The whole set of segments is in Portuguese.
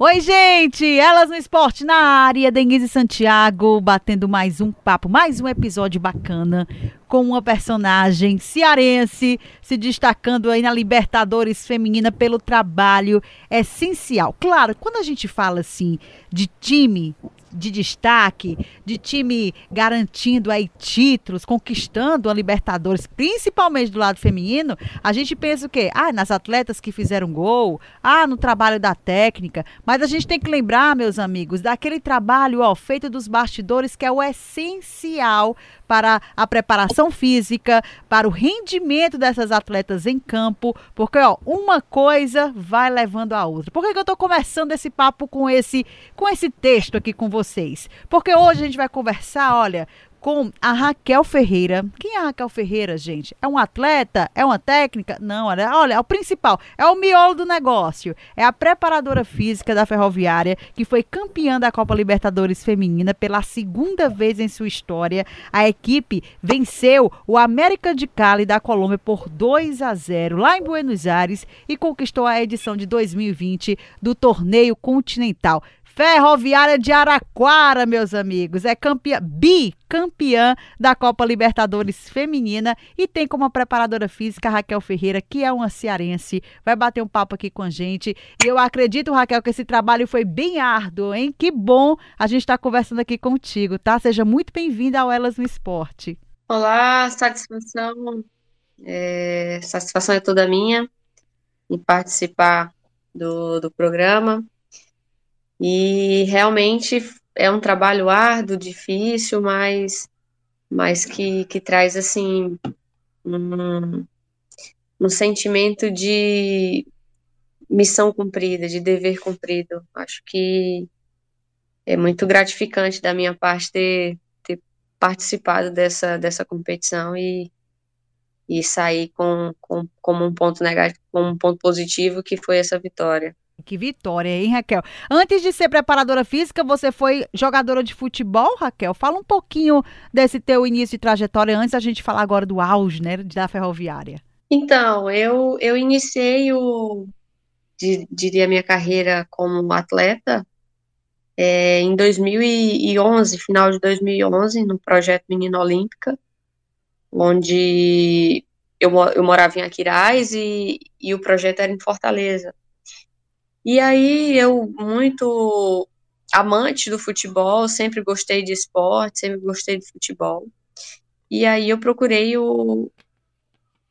Oi, gente! Elas no Esporte na área, Denise Santiago, batendo mais um papo, mais um episódio bacana com uma personagem cearense se destacando aí na Libertadores Feminina pelo trabalho essencial. Claro, quando a gente fala assim de time de destaque, de time garantindo aí títulos, conquistando a Libertadores, principalmente do lado feminino, a gente pensa o quê? Ah, nas atletas que fizeram gol, ah, no trabalho da técnica, mas a gente tem que lembrar, meus amigos, daquele trabalho ó, feito dos bastidores que é o essencial para a preparação física, para o rendimento dessas atletas em campo, porque ó, uma coisa vai levando a outra. Por que, que eu estou começando esse papo com esse, com esse texto aqui com vocês? Porque hoje a gente vai conversar, olha, com a Raquel Ferreira. Quem é a Raquel Ferreira, gente? É um atleta? É uma técnica? Não, olha, olha, é o principal, é o miolo do negócio. É a preparadora física da Ferroviária, que foi campeã da Copa Libertadores Feminina pela segunda vez em sua história. A equipe venceu o América de Cali da Colômbia por 2 a 0 lá em Buenos Aires e conquistou a edição de 2020 do torneio continental. Ferroviária de Araquara, meus amigos, é campeã, bicampeã da Copa Libertadores Feminina e tem como preparadora física Raquel Ferreira, que é uma cearense, vai bater um papo aqui com a gente. E eu acredito, Raquel, que esse trabalho foi bem árduo, hein? Que bom a gente estar tá conversando aqui contigo, tá? Seja muito bem-vinda ao Elas no Esporte. Olá, satisfação. É, satisfação é toda minha em participar do, do programa. E realmente é um trabalho árduo, difícil, mas, mas que, que traz assim um, um sentimento de missão cumprida, de dever cumprido. Acho que é muito gratificante da minha parte ter, ter participado dessa, dessa competição e, e sair com, com, como um ponto negativo, como um ponto positivo, que foi essa vitória. Que vitória, hein, Raquel? Antes de ser preparadora física, você foi jogadora de futebol, Raquel? Fala um pouquinho desse teu início de trajetória antes da gente falar agora do auge, né, da ferroviária. Então, eu, eu iniciei o, diria, minha carreira como atleta é, em 2011, final de 2011, no projeto Menina Olímpica, onde eu, eu morava em Aquiraz e, e o projeto era em Fortaleza. E aí eu, muito amante do futebol, sempre gostei de esporte, sempre gostei de futebol. E aí eu procurei o,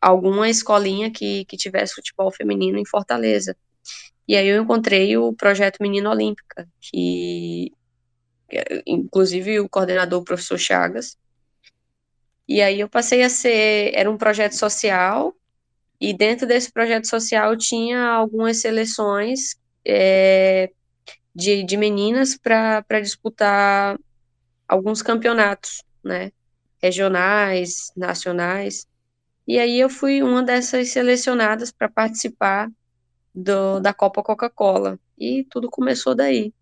alguma escolinha que, que tivesse futebol feminino em Fortaleza. E aí eu encontrei o projeto Menina Olímpica, que inclusive o coordenador o professor Chagas. E aí eu passei a ser, era um projeto social, e dentro desse projeto social tinha algumas seleções é, de, de meninas para disputar alguns campeonatos, né? Regionais, nacionais. E aí eu fui uma dessas selecionadas para participar do, da Copa Coca-Cola. E tudo começou daí.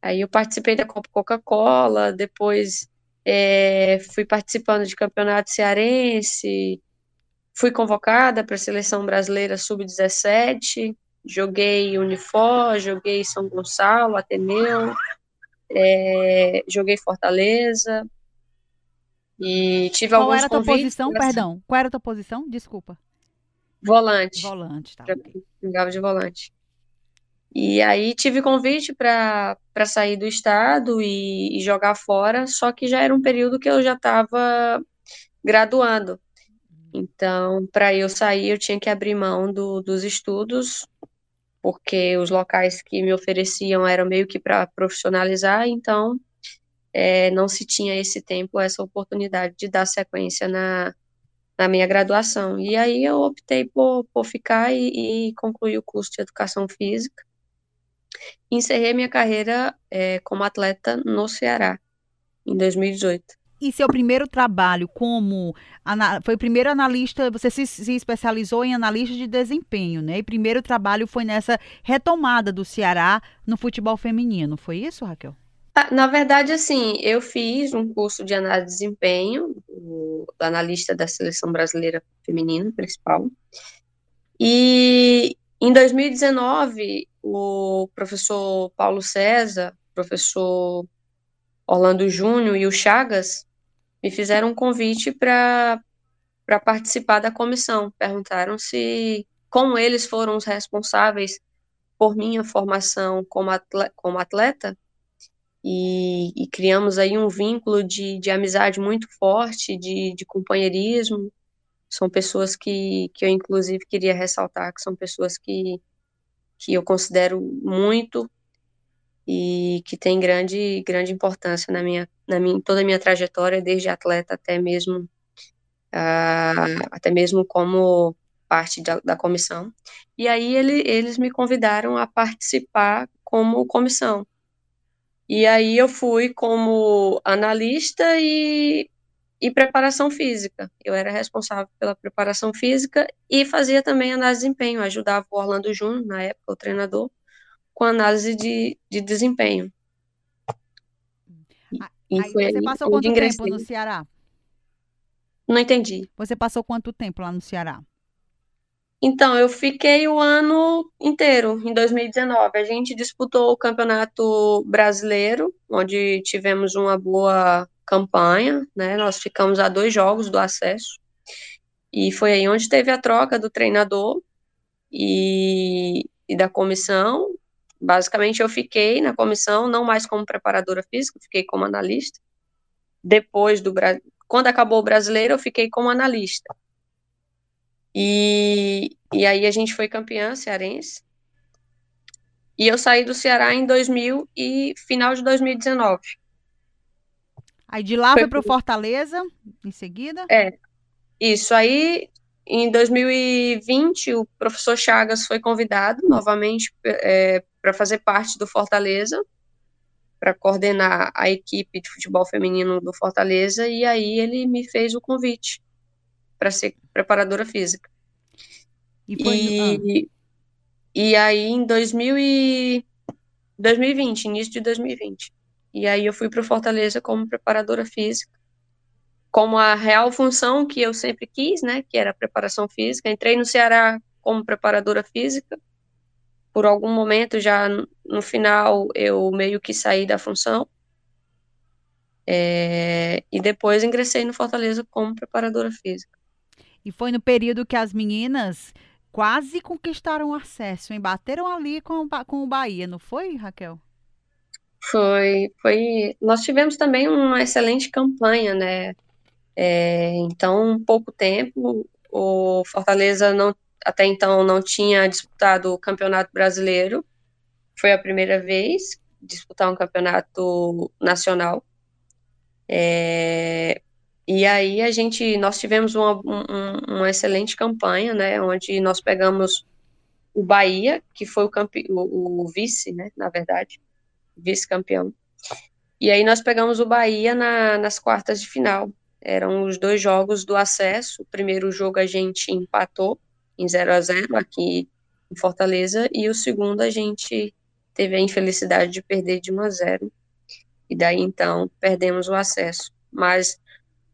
Aí eu participei da Copa Coca-Cola, depois é, fui participando de campeonato cearense, fui convocada para a seleção brasileira sub-17, Joguei Unifor, joguei São Gonçalo, Ateneu, é, joguei Fortaleza. E tive Qual alguns era a tua posição, perdão? Qual era a tua posição? Desculpa. Volante. Volante, tá. Jogava de volante. E aí tive convite para sair do estado e, e, jogar fora, só que já era um período que eu já estava graduando. Então, para eu sair, eu tinha que abrir mão do, dos estudos porque os locais que me ofereciam eram meio que para profissionalizar, então é, não se tinha esse tempo, essa oportunidade de dar sequência na, na minha graduação. E aí eu optei por, por ficar e, e concluir o curso de Educação Física. Encerrei minha carreira é, como atleta no Ceará, em 2018. E seu primeiro trabalho como foi primeiro analista, você se, se, especializou em analista de desempenho, né? E primeiro trabalho foi nessa retomada do Ceará no futebol feminino, foi isso, Raquel? Ah, na verdade, assim, eu fiz um curso de análise de desempenho, analista da seleção brasileira feminina principal. E em 2019, o professor Paulo César, professor Orlando Júnior e o Chagas me fizeram um convite para participar da comissão. Perguntaram se como eles foram os responsáveis por minha formação como atleta, como atleta e, e, criamos aí um vínculo de, de amizade muito forte, de, de companheirismo. São pessoas que, que eu, inclusive, queria ressaltar que são pessoas que, que eu considero muito e que tem grande grande importância na minha na minha toda a minha trajetória desde atleta até mesmo uh, até mesmo como parte da, da comissão. E aí ele, eles me convidaram a participar como comissão. E aí eu fui como analista e, e preparação física. Eu era responsável pela preparação física e fazia também análise de desempenho. Ajudava o Orlando Júnior na época o treinador com análise de, de desempenho. E, aí, e você passou quanto tempo no Ceará? Não entendi. Você passou quanto tempo lá no Ceará? Então, eu fiquei o ano inteiro, em 2019. A gente disputou o Campeonato Brasileiro, onde tivemos uma boa campanha, né? Nós ficamos a dois jogos do acesso. E foi aí onde teve a troca do treinador e, e da comissão. Basicamente, eu fiquei na comissão, não mais como preparadora física, fiquei como analista. Depois do quando acabou o brasileiro, eu fiquei como analista. E, e aí a gente foi campeã cearense. E eu saí do Ceará em 2000 e final de 2019. Aí de lá foi, foi para o Fortaleza, em seguida? É, isso. Aí em 2020, o professor Chagas foi convidado novamente é, para fazer parte do Fortaleza, para coordenar a equipe de futebol feminino do Fortaleza, e aí ele me fez o convite para ser preparadora física. E, foi, e, ah. e aí em 2000 e 2020, início de 2020. E aí eu fui para o Fortaleza como preparadora física, como a real função que eu sempre quis, né, que era a preparação física. Entrei no Ceará como preparadora física por algum momento, já no final, eu meio que saí da função. É, e depois ingressei no Fortaleza como preparadora física. E foi no período que as meninas quase conquistaram acesso, hein? Bateram ali com, com o Bahia, não foi, Raquel? Foi, foi. Nós tivemos também uma excelente campanha, né? É, então, pouco tempo, o Fortaleza não até então não tinha disputado o Campeonato Brasileiro. Foi a primeira vez disputar um campeonato nacional. É, e aí a gente, nós tivemos uma, um, uma excelente campanha, né, onde nós pegamos o Bahia, que foi o, campe, o, o vice, né, na verdade, vice-campeão. E aí nós pegamos o Bahia na, nas quartas de final. Eram os dois jogos do acesso. O primeiro jogo a gente empatou em 0 a 0 aqui em Fortaleza, e o segundo a gente teve a infelicidade de perder de 1 a 0 e daí então perdemos o acesso. Mas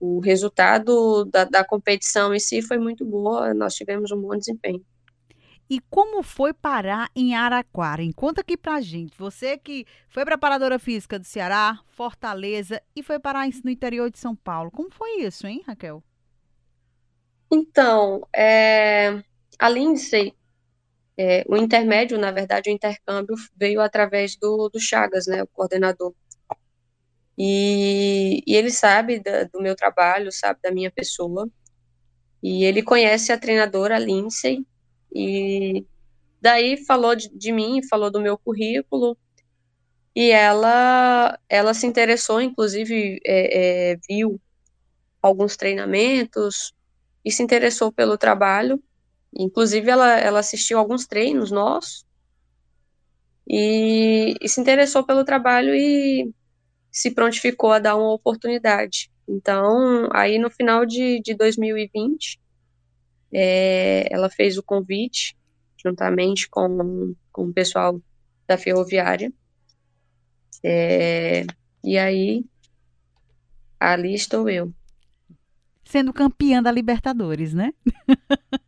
o resultado da, da competição em si foi muito boa, nós tivemos um bom desempenho. E como foi parar em Araquara? Conta aqui pra gente. Você que foi preparadora física do Ceará, Fortaleza e foi parar no interior de São Paulo. Como foi isso, hein, Raquel? Então, é, a Lindsay, é, o intermédio, na verdade, o intercâmbio veio através do, do Chagas, né, o coordenador. E, e ele sabe da, do meu trabalho, sabe da minha pessoa, e ele conhece a treinadora Lindsay, e daí falou de, de mim, falou do meu currículo, e ela, ela se interessou, inclusive é, é, viu alguns treinamentos e se interessou pelo trabalho Inclusive, ela, ela assistiu alguns treinos nossos e, e se interessou pelo trabalho e se prontificou a dar uma oportunidade. Então, aí no final de, de 2020, é, ela fez o convite, juntamente com, com o pessoal da ferroviária. É, e aí, ali estou eu. Sendo campeã da Libertadores, né?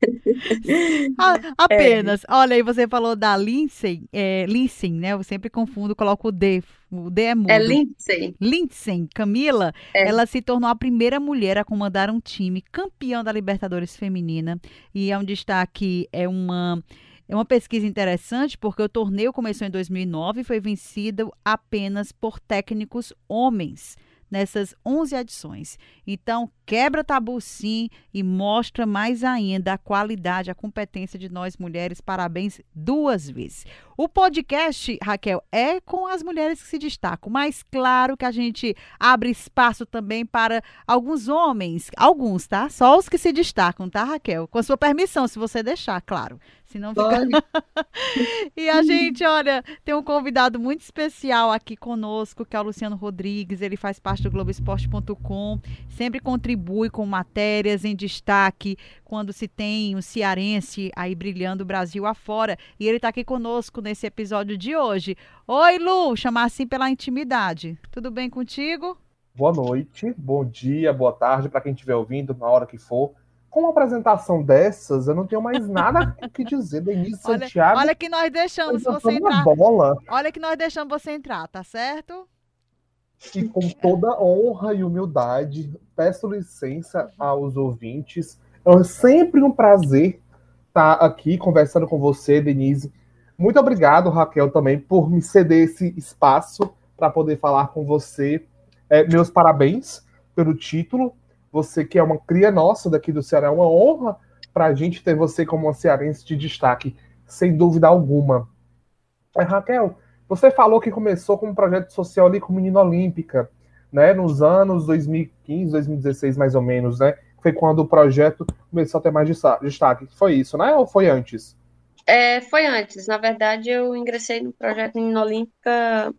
Apenas. É. Olha, aí você falou da Lindsay, é, Lindsay, né? Eu sempre confundo, coloco o D. O D é mudo. É Lindsay. Lindsay, Camila, é. ela se tornou a primeira mulher a comandar um time campeão da Libertadores feminina. E é um destaque, é uma... É uma pesquisa interessante porque o torneio começou em 2009 e foi vencido apenas por técnicos homens nessas 11 edições. Então, quebra tabu sim e mostra mais ainda a qualidade, a competência de nós mulheres. Parabéns duas vezes. O podcast, Raquel, é com as mulheres que se destacam, mas claro que a gente abre espaço também para alguns homens, alguns, tá? Só os que se destacam, tá, Raquel? Com a sua permissão, se você deixar, claro. Senão fica. e a gente, olha, tem um convidado muito especial aqui conosco, que é o Luciano Rodrigues. Ele faz parte do Globoesporte.com, sempre contribui com matérias em destaque quando se tem um cearense aí brilhando o Brasil afora. E ele está aqui conosco nesse episódio de hoje. Oi, Lu, chamar assim pela intimidade. Tudo bem contigo? Boa noite, bom dia, boa tarde para quem estiver ouvindo, na hora que for com uma apresentação dessas, eu não tenho mais nada o que dizer. Denise olha, Santiago. Olha que nós deixamos você entrar. Bola. Olha que nós deixamos você entrar, tá certo? E com toda honra e humildade, peço licença aos ouvintes. É sempre um prazer estar aqui conversando com você, Denise. Muito obrigado, Raquel, também, por me ceder esse espaço para poder falar com você. É, meus parabéns pelo título você que é uma cria nossa daqui do Ceará. É uma honra para a gente ter você como uma cearense de destaque, sem dúvida alguma. É, Raquel, você falou que começou com um projeto social ali com Menina Olímpica, né? Nos anos 2015, 2016, mais ou menos, né? Foi quando o projeto começou a ter mais destaque. Foi isso, né? Ou foi antes? É, foi antes. Na verdade, eu ingressei no projeto Menina Olímpica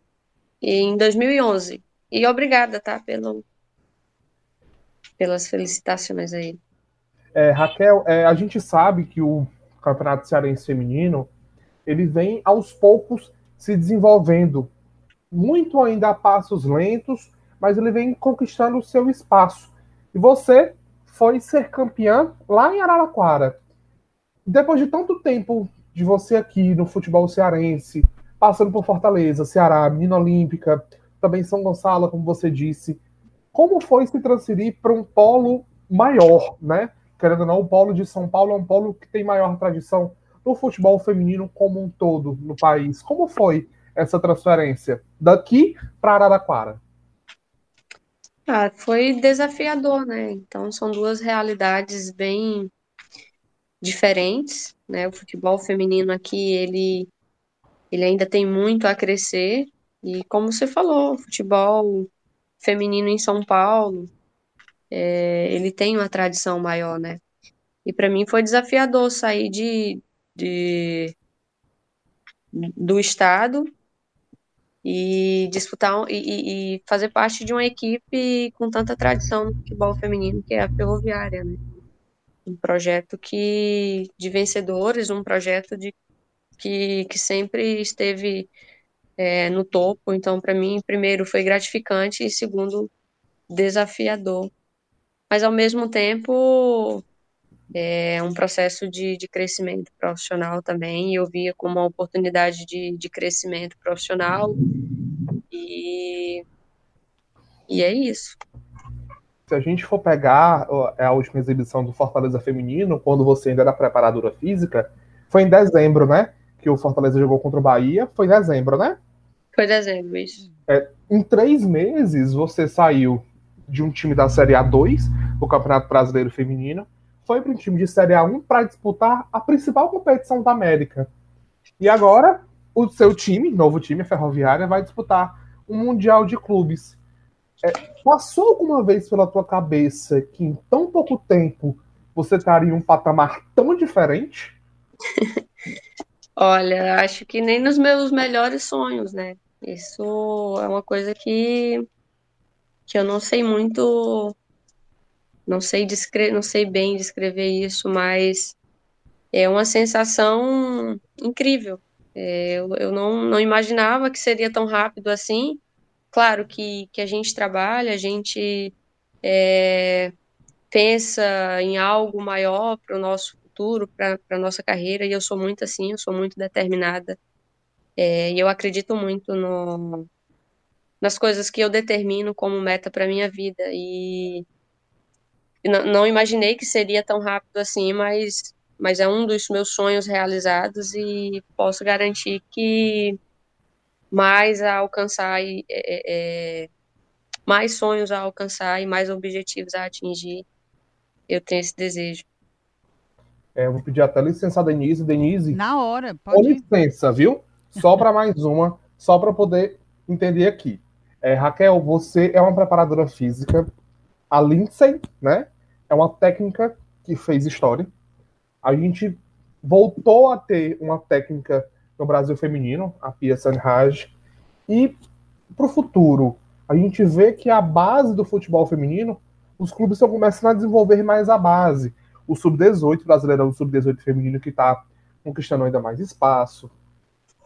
em 2011. E obrigada, tá, pelo, pelas felicitações aí. É, Raquel, é, a gente sabe que o Campeonato Cearense Feminino ele vem aos poucos se desenvolvendo, muito ainda a passos lentos, mas ele vem conquistando o seu espaço. E você foi ser campeã lá em Araraquara. Depois de tanto tempo de você aqui no futebol cearense, passando por Fortaleza, Ceará, Menina Olímpica, também São Gonçalo, como você disse, como foi se transferir para um polo maior, né? Querendo ou não, o polo de São Paulo é um polo que tem maior tradição no futebol feminino como um todo no país. Como foi essa transferência daqui para Araraquara? Ah, foi desafiador, né? Então são duas realidades bem diferentes, né? O futebol feminino aqui ele ele ainda tem muito a crescer e como você falou, o futebol feminino em São Paulo, é, ele tem uma tradição maior, né? E para mim foi desafiador sair de, de do estado e disputar e, e, fazer parte de uma equipe com tanta tradição no futebol feminino que é a Ferroviária, né? Um projeto que de vencedores, um projeto de que, que sempre esteve é, no topo. Então, para mim, primeiro foi gratificante e segundo desafiador. Mas ao mesmo tempo é um processo de, de crescimento profissional também. Eu via como uma oportunidade de, de crescimento profissional. E, e é isso. Se a gente for pegar a última exibição do Fortaleza Feminino, quando você ainda era preparadora física, foi em dezembro, né? Que o Fortaleza jogou contra o Bahia. Foi em dezembro, né? Foi dezembro, isso. É, em três meses, você saiu de um time da Série A2, o Campeonato Brasileiro Feminino, foi para um time de Série A1 para disputar a principal competição da América. E agora, o seu time, novo time, a Ferroviária, vai disputar um Mundial de Clubes. É, passou alguma vez pela tua cabeça que em tão pouco tempo você estaria em um patamar tão diferente? Olha, acho que nem nos meus melhores sonhos, né? Isso é uma coisa que, que eu não sei muito, não sei descrever, não sei bem descrever isso, mas é uma sensação incrível. É, eu, eu não, não imaginava que seria tão rápido assim. Claro que, que a gente trabalha, a gente é, pensa em algo maior para o nosso futuro, para a nossa carreira, e eu sou muito assim, eu sou muito determinada. É, e eu acredito muito no, nas coisas que eu determino como meta para minha vida. E não, não imaginei que seria tão rápido assim, mas mas é um dos meus sonhos realizados e posso garantir que mais a alcançar e é, é, mais sonhos a alcançar e mais objetivos a atingir, eu tenho esse desejo. É, vou pedir até licença a Denise. Denise. Na hora, pode. Com licença, viu? Só para mais uma, só para poder entender aqui. É, Raquel, você é uma preparadora física. A Lindsay, né? É uma técnica que fez história a gente voltou a ter uma técnica no Brasil feminino, a Pia Sanhaj, e para o futuro, a gente vê que a base do futebol feminino, os clubes estão começando a desenvolver mais a base. O Sub-18 brasileiro, o Sub-18 feminino que está conquistando ainda mais espaço.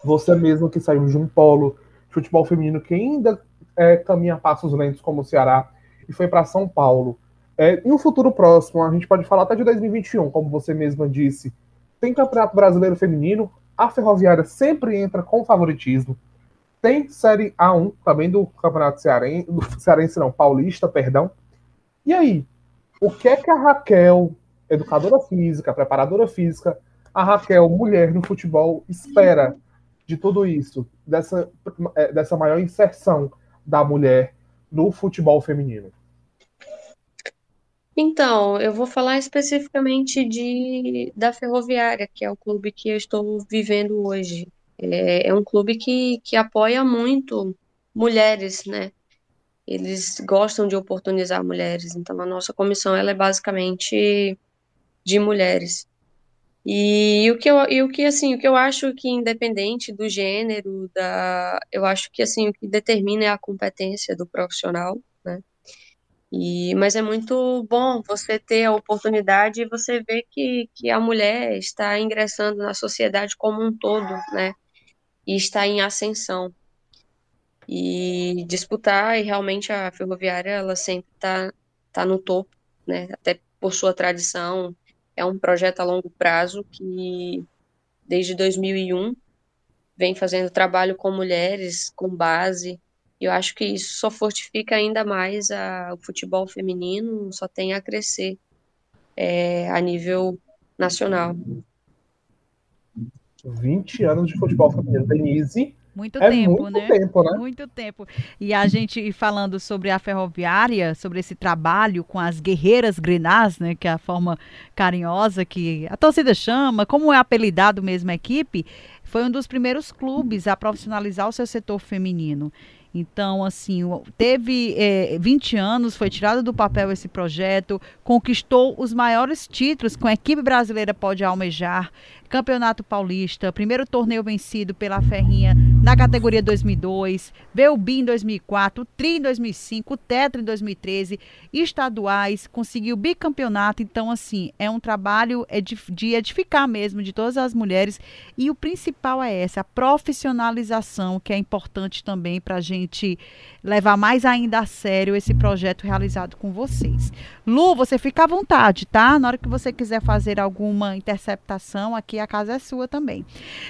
Você mesmo que saiu de um polo de futebol feminino que ainda é, caminha passos lentos como o Ceará e foi para São Paulo. É, em um futuro próximo, a gente pode falar até de 2021, como você mesma disse, tem Campeonato Brasileiro Feminino, a Ferroviária sempre entra com favoritismo, tem Série A1 também do Campeonato do Cearense não, Paulista, perdão. E aí, o que é que a Raquel, educadora física, preparadora física, a Raquel, mulher no futebol, espera de tudo isso, dessa, é, dessa maior inserção da mulher no futebol feminino? Então, eu vou falar especificamente de da Ferroviária, que é o clube que eu estou vivendo hoje. É, é um clube que, que apoia muito mulheres, né? Eles gostam de oportunizar mulheres, então a nossa comissão ela é basicamente de mulheres. E o que eu, e o que assim, o que eu acho que independente do gênero, da, eu acho que assim o que determina é a competência do profissional, né? E, mas é muito bom você ter a oportunidade e você ver que, que a mulher está ingressando na sociedade como um todo, né? E está em ascensão. E disputar, e realmente a ferroviária, ela sempre está tá no topo, né? Até por sua tradição. É um projeto a longo prazo que, desde 2001, vem fazendo trabalho com mulheres, com base, eu acho que isso só fortifica ainda mais a, o futebol feminino, só tem a crescer é, a nível nacional. 20 anos de futebol feminino. Denise. Muito é tempo, muito né? Tempo, né? Muito tempo. E a gente falando sobre a ferroviária, sobre esse trabalho com as guerreiras grenás, né? Que é a forma carinhosa que a torcida chama, como é apelidado mesmo a equipe, foi um dos primeiros clubes a profissionalizar o seu setor feminino. Então, assim, teve é, 20 anos, foi tirado do papel esse projeto, conquistou os maiores títulos que a equipe brasileira pode almejar. Campeonato Paulista, primeiro torneio vencido pela Ferrinha na categoria 2002, Belbim em 2004, Tri em 2005, Tetra em 2013, estaduais, conseguiu bicampeonato. Então, assim, é um trabalho de edificar mesmo de todas as mulheres. E o principal é essa, a profissionalização, que é importante também para a gente levar mais ainda a sério esse projeto realizado com vocês. Lu, você fica à vontade, tá? Na hora que você quiser fazer alguma interceptação aqui, a casa é sua também.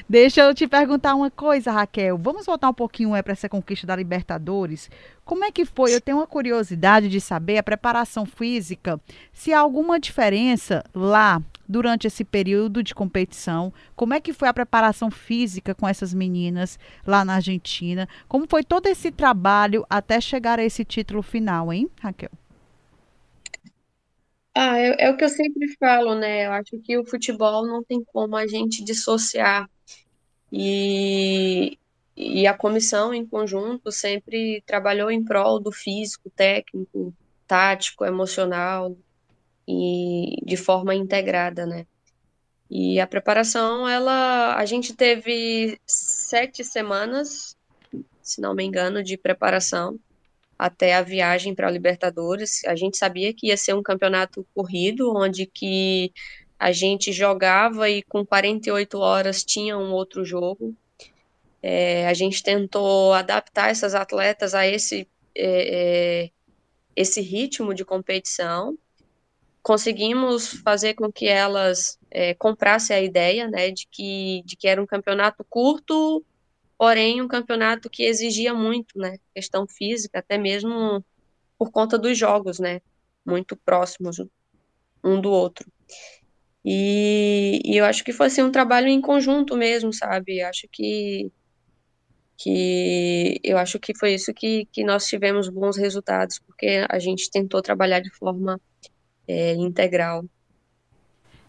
Deixa eu te perguntar uma coisa, Raquel. Vamos voltar um pouquinho é, para essa conquista da Libertadores. Como é que foi? Eu tenho uma curiosidade de saber a preparação física, se há alguma diferença lá durante esse período de competição? Como é que foi a preparação física com essas meninas lá na Argentina? Como foi todo esse trabalho até chegar a esse título final, hein, Raquel? Ah, é, é o que eu sempre falo, né? Eu acho que o futebol não tem como a gente dissociar. E, e a comissão em conjunto sempre trabalhou em prol do físico, técnico, tático, emocional e de forma integrada, né? E a preparação, ela, a gente teve sete semanas, se não me engano, de preparação até a viagem para a Libertadores. A gente sabia que ia ser um campeonato corrido, onde que a gente jogava e com 48 horas tinha um outro jogo. É, a gente tentou adaptar essas atletas a esse, é, é, esse ritmo de competição. Conseguimos fazer com que elas é, comprassem a ideia né, de, que, de que era um campeonato curto, porém um campeonato que exigia muito, né, questão física, até mesmo por conta dos jogos, né, muito próximos um do outro. E, e eu acho que foi assim, um trabalho em conjunto mesmo, sabe? Acho que que eu acho que foi isso que, que nós tivemos bons resultados, porque a gente tentou trabalhar de forma é, integral.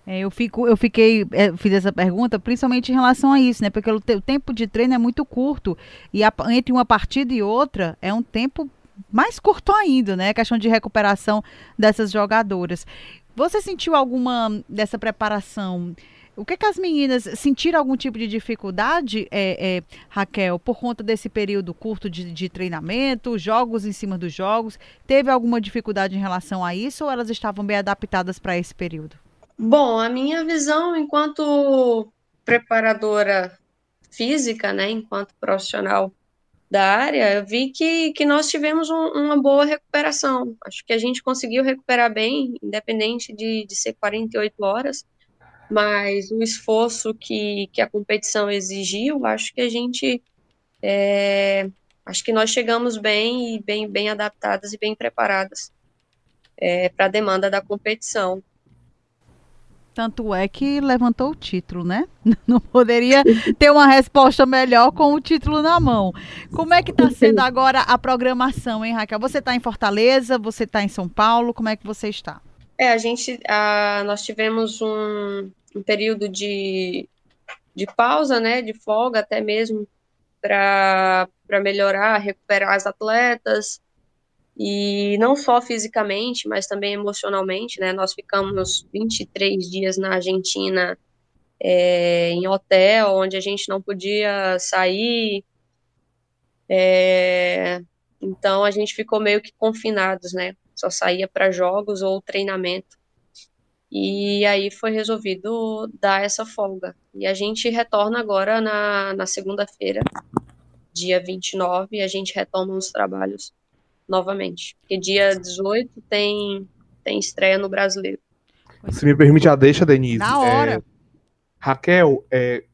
É, eu, fico, eu fiquei, é, fiz essa pergunta principalmente em relação a isso, né? Porque o, o tempo de treino é muito curto e a, entre uma partida e outra é um tempo mais curto ainda, né? A questão de recuperação dessas jogadoras. Você sentiu alguma dessa preparação? O que, que as meninas sentiram algum tipo de dificuldade, é, é, Raquel, por conta desse período curto de, de, treinamento, jogos em cima dos jogos? Teve alguma dificuldade em relação a isso ou elas estavam bem adaptadas para esse período? Bom, a minha visão enquanto preparadora física, né, enquanto profissional da área, eu vi que, que nós tivemos um, uma boa recuperação. Acho que a gente conseguiu recuperar bem, independente de, de ser 48 horas, mas o esforço que, que a competição exigiu, acho que a gente. É, acho que nós chegamos bem e bem, bem adaptadas e bem preparadas é, para a demanda da competição. Tanto é que levantou o título, né? Não poderia ter uma resposta melhor com o título na mão. Como é que está sendo agora a programação, hein, Raquel? Você está em Fortaleza? Você está em São Paulo? Como é que você está? É, a gente, a, nós tivemos um, um período de, de pausa, né, de folga até mesmo para melhorar, recuperar as atletas, e não só fisicamente, mas também emocionalmente, né? Nós ficamos 23 dias na Argentina é, em hotel, onde a gente não podia sair. É, então a gente ficou meio que confinados, né? Só saía para jogos ou treinamento. E aí foi resolvido dar essa folga. E a gente retorna agora na, na segunda-feira, dia 29, e a gente retoma os trabalhos novamente. Porque dia 18 tem, tem estreia no Brasileiro. Se me permite a deixa, Denise. Na hora. É, Raquel, é,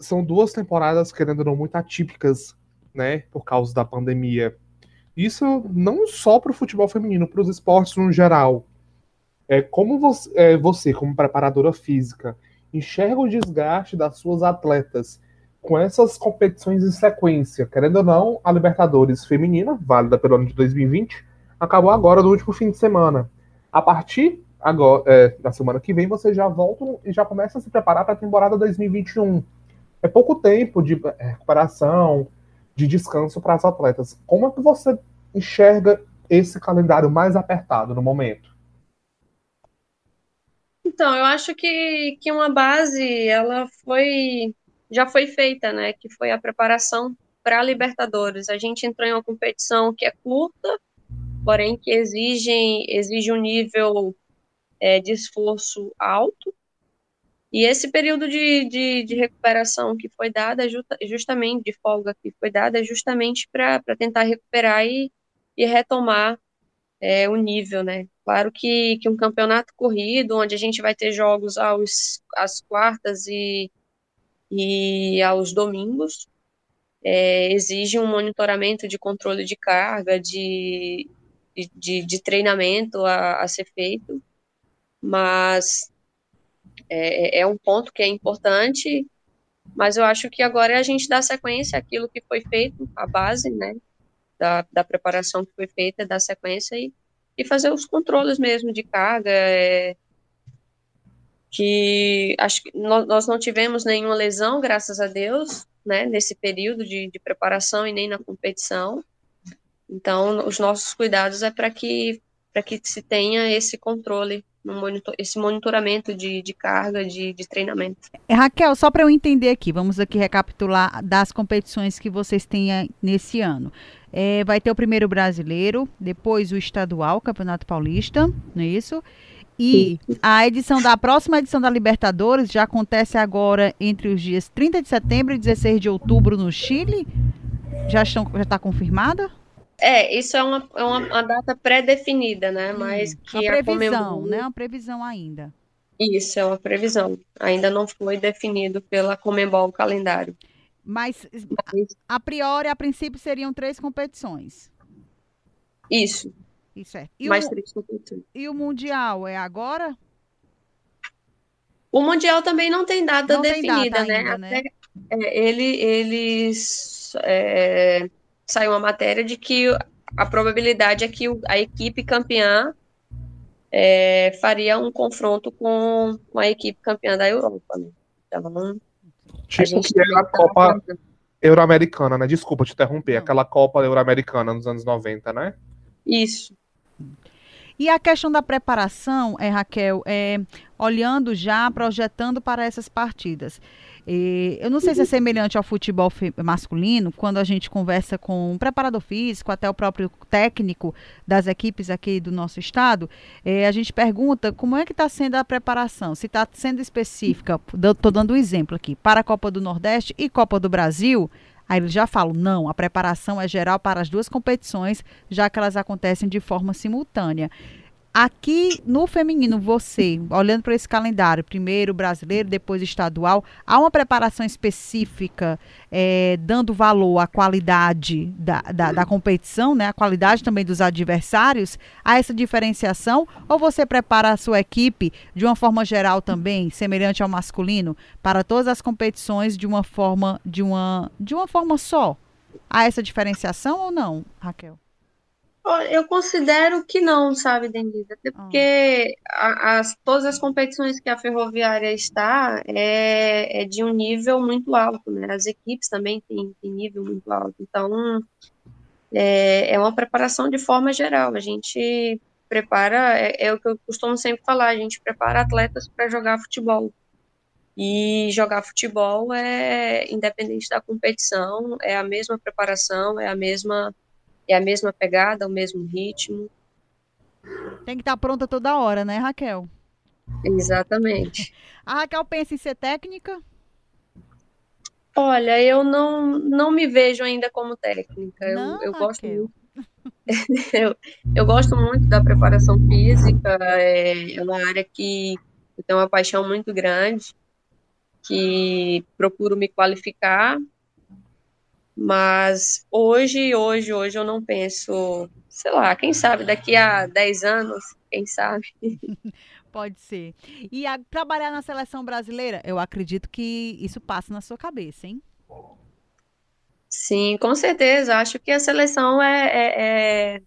são duas temporadas, querendo ou não, muito atípicas, né? Por causa da pandemia. Isso não só para o futebol feminino, para os esportes no geral. É, como você, é, você, como preparadora física, enxerga o desgaste das suas atletas com essas competições em sequência, querendo ou não, a Libertadores feminina, válida pelo ano de 2020, acabou agora no último fim de semana. A partir agora, é, da semana que vem, vocês já voltam e já começam a se preparar para a temporada 2021. É pouco tempo de recuperação, de descanso para as atletas. Como é que você enxerga esse calendário mais apertado no momento? Então, eu acho que, que uma base, ela foi já foi feita, né? Que foi a preparação para a Libertadores. A gente entrou em uma competição que é curta, porém que exige, exige um nível é, de esforço alto. E esse período de, de, de recuperação que foi dada, justamente, de folga que foi dada, é justamente para tentar recuperar e, e retomar é, o nível, né? Claro que, que um campeonato corrido, onde a gente vai ter jogos aos, às quartas e e aos domingos. É, exige um monitoramento de controle de carga, de, de, de treinamento a, a, ser feito, mas é, é, um ponto que é importante, mas eu acho que agora é a gente dar sequência àquilo que foi feito, a base, né, da, da preparação que foi feita, dar sequência e, e fazer os controles mesmo de carga, é, que acho que nós não tivemos nenhuma lesão, graças a Deus, né, nesse período de, de preparação e nem na competição. Então, os nossos cuidados é para que para que se tenha esse controle, monitor, esse monitoramento de, de carga, de, de treinamento. É, Raquel, só para eu entender aqui, vamos aqui recapitular das competições que vocês têm nesse ano. É, vai ter o primeiro brasileiro, depois o estadual, Campeonato Paulista, não é isso? E a edição da a próxima edição da Libertadores já acontece agora entre os dias 30 de setembro e 16 de outubro no Chile. Já estão já está confirmada? É, isso é uma, é uma, uma data pré-definida, né? Hum, Mas que uma previsão, Comembol... né? Uma previsão ainda. Isso, é uma previsão. Ainda não foi definido pela Comembol o calendário. Mas, Mas, a priori, a princípio, seriam três competições. Isso. Isso é. E Mais o, três competições. E o Mundial é agora? O Mundial também não tem data não definida, tem data né? Ainda, né? É, ele, eles é, saiu uma matéria de que a probabilidade é que a equipe campeã é, faria um confronto com, com, a equipe campeã da Europa, né? Então, tipo que é a Copa Euro-Americana, né? Desculpa te interromper, aquela Copa Euro-Americana nos anos 90, né? Isso. E a questão da preparação, é, Raquel, é, olhando já, projetando para essas partidas. E eu não sei se é semelhante ao futebol masculino, quando a gente conversa com um preparador físico, até o próprio técnico das equipes aqui do nosso estado, é, a gente pergunta como é que está sendo a preparação, se está sendo específica, estou dando um exemplo aqui, para a Copa do Nordeste e Copa do Brasil, Aí eles já falam, não, a preparação é geral para as duas competições, já que elas acontecem de forma simultânea. Aqui no feminino, você, olhando para esse calendário, primeiro brasileiro, depois estadual, há uma preparação específica é, dando valor à qualidade da, da, da, competição, né, a qualidade também dos adversários, a essa diferenciação? Ou você prepara a sua equipe de uma forma geral também, semelhante ao masculino, para todas as competições de uma forma, de uma, de uma forma só? Há essa diferenciação ou não, Raquel? Eu considero que não, sabe, Denise? Até ah. porque as, todas as competições que a Ferroviária está é, é de um nível muito alto, né? As equipes também têm, têm nível muito alto. Então, é, é uma preparação de forma geral. A gente prepara, é, é o que eu costumo sempre falar, a gente prepara atletas para jogar futebol. E jogar futebol é, independente da competição, é a mesma preparação, é a mesma é a mesma pegada, o mesmo ritmo. Tem que estar pronta toda hora, né, Raquel? Exatamente. A Raquel pensa em ser técnica? Olha, eu não, não me vejo ainda como técnica. Não, eu, eu gosto muito. eu, eu gosto muito da preparação física, é, é uma área que eu tenho uma paixão muito grande, que procuro me qualificar mas hoje, hoje, hoje eu não penso, sei lá, quem sabe daqui a 10 anos, quem sabe. Pode ser. E a, trabalhar na seleção brasileira, eu acredito que isso passa na sua cabeça, hein? Sim, com certeza. Acho que a seleção é, é, é,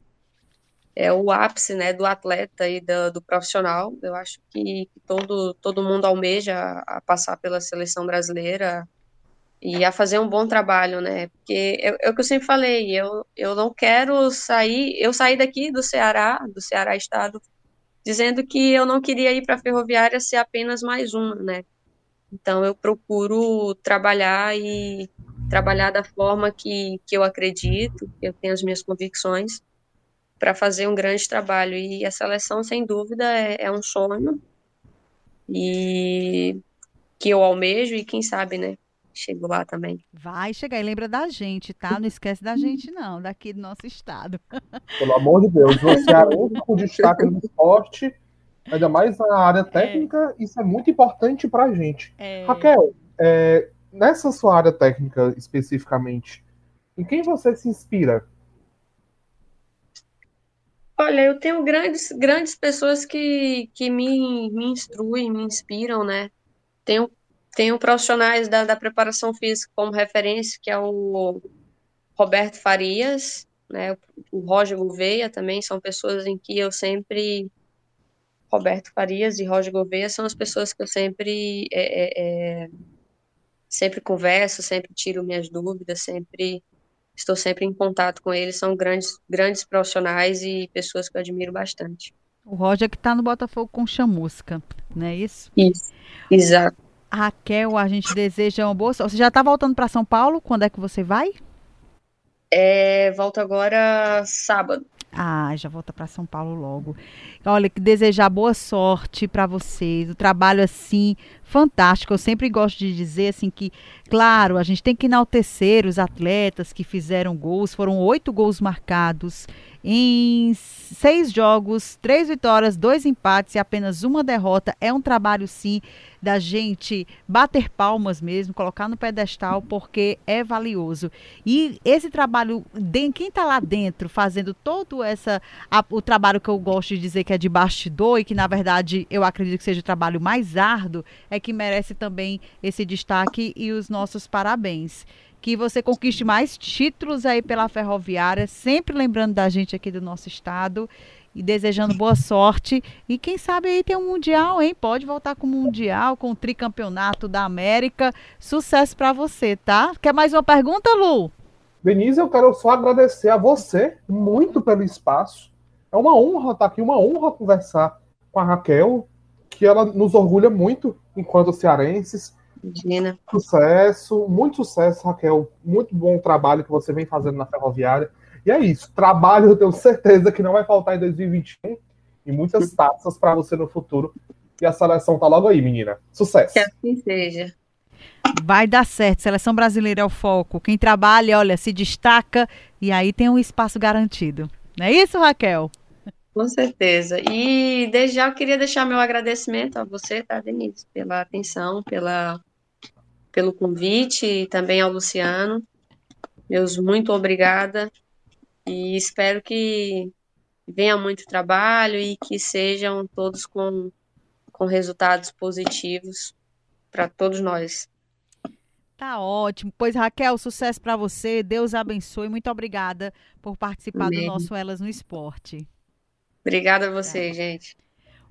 é o ápice né, do atleta e do, do profissional. Eu acho que, todo, todo mundo almeja a passar pela seleção brasileira e a fazer um bom trabalho, né? Porque é, é, o que eu sempre falei, eu, eu não quero sair, eu saí daqui do Ceará, do Ceará Estado, dizendo que eu não queria ir para a ferroviária ser apenas mais uma, né? Então eu procuro trabalhar e trabalhar da forma que, que eu acredito, que eu tenho as minhas convicções, para fazer um grande trabalho. E a seleção, sem dúvida, é, é um sonho e que eu almejo e quem sabe, né? Chego lá também. Vai chegar e lembra da gente, tá? Não esquece da gente, não, daqui do nosso estado. Pelo amor de Deus, você é único destaque no esporte, ainda mais na área técnica, é. isso é muito importante pra gente. É. Raquel, é, nessa sua área técnica especificamente, em quem você se inspira? Olha, eu tenho grandes, grandes pessoas que, que me, me instruem, me inspiram, né? Tenho tenho profissionais da, da preparação física como referência, que é o Roberto Farias, né, o Roger Gouveia também, são pessoas em que eu sempre Roberto Farias e Roger Gouveia são as pessoas que eu sempre é, é, é, sempre converso, sempre tiro minhas dúvidas, sempre estou sempre em contato com eles, são grandes, grandes profissionais e pessoas que eu admiro bastante. O Roger que está no Botafogo com chamusca, não é isso? Isso, exato. Raquel, a gente deseja uma boa. Você já está voltando para São Paulo? Quando é que você vai? É, volto agora sábado. Ah, já volta para São Paulo logo. Olha, que desejar boa sorte para vocês. O trabalho assim fantástico. Eu sempre gosto de dizer assim que, claro, a gente tem que enaltecer os atletas que fizeram gols. Foram oito gols marcados em seis jogos, três vitórias, dois empates e apenas uma derrota. É um trabalho, sim, da gente bater palmas mesmo, colocar no pedestal, porque é valioso. E esse trabalho, quem está lá dentro fazendo todo essa, a, o trabalho que eu gosto de dizer que é de bastidor e que, na verdade, eu acredito que seja o trabalho mais árduo, é que merece também esse destaque e os nossos parabéns que você conquiste mais títulos aí pela Ferroviária, sempre lembrando da gente aqui do nosso estado e desejando boa sorte. E quem sabe aí tem um Mundial, hein? Pode voltar com o Mundial, com o tricampeonato da América. Sucesso para você, tá? Quer mais uma pergunta, Lu? Denise, eu quero só agradecer a você muito pelo espaço. É uma honra estar aqui, uma honra conversar com a Raquel, que ela nos orgulha muito enquanto cearenses. Imagina. Sucesso, muito sucesso, Raquel. Muito bom trabalho que você vem fazendo na Ferroviária. E é isso. Trabalho, eu tenho certeza que não vai faltar em 2021 e muitas taças para você no futuro. E a seleção tá logo aí, menina. Sucesso. Que assim seja. Vai dar certo. Seleção brasileira é o foco. Quem trabalha, olha, se destaca e aí tem um espaço garantido. Não é isso, Raquel? Com certeza. E desde já eu queria deixar meu agradecimento a você, tá, Denise, pela atenção, pela pelo convite e também ao Luciano. Meus muito obrigada e espero que venha muito trabalho e que sejam todos com, com resultados positivos para todos nós. Tá ótimo. Pois, Raquel, sucesso para você. Deus abençoe. Muito obrigada por participar Amém. do nosso Elas no Esporte. Obrigada a você, gente.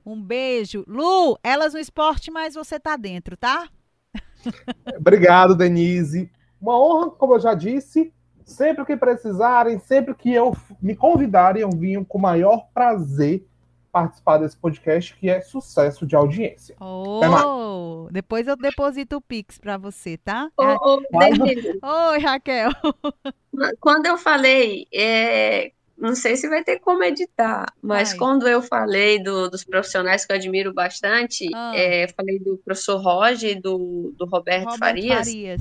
Um beijo. Lu, Elas no Esporte, mas você tá dentro, tá? Obrigado, Denise. Uma honra, como eu já disse. Sempre que precisarem, sempre que eu me convidarem, eu venho com o maior prazer participar desse podcast, que é sucesso de audiência. Oh, depois eu deposito o Pix para você, tá? Oh, oh, Oi, Raquel. Quando eu falei, é, não sei se vai ter como editar, mas vai. quando eu falei do, dos profissionais que eu admiro bastante, ah. é, falei do professor Roger e do, do Roberto, Roberto Farias, Farias,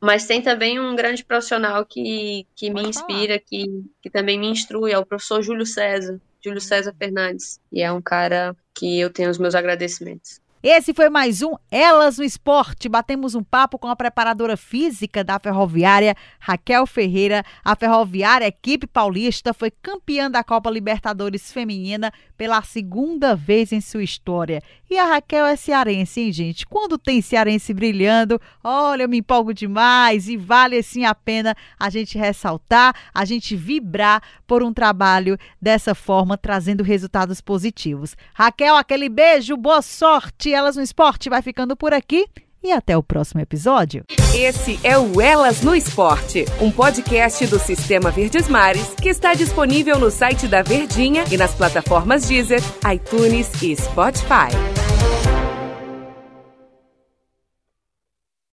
Mas tem também um grande profissional que, que me inspira, que, que também me instrui, é o professor Júlio César, Júlio César Fernandes. E é um cara que eu tenho os meus agradecimentos. Esse foi mais um Elas no Esporte. Batemos um papo com a preparadora física da Ferroviária, Raquel Ferreira. A Ferroviária, equipe paulista, foi campeã da Copa Libertadores Feminina pela segunda vez em sua história. E a Raquel é cearense, hein, gente? Quando tem cearense brilhando, olha, eu me empolgo demais e vale assim a pena a gente ressaltar, a gente vibrar por um trabalho dessa forma, trazendo resultados positivos. Raquel, aquele beijo, boa sorte! Elas no Esporte vai ficando por aqui e até o próximo episódio. Esse é o Elas no Esporte, um podcast do Sistema Verdes Mares que está disponível no site da Verdinha e nas plataformas Deezer, iTunes e Spotify.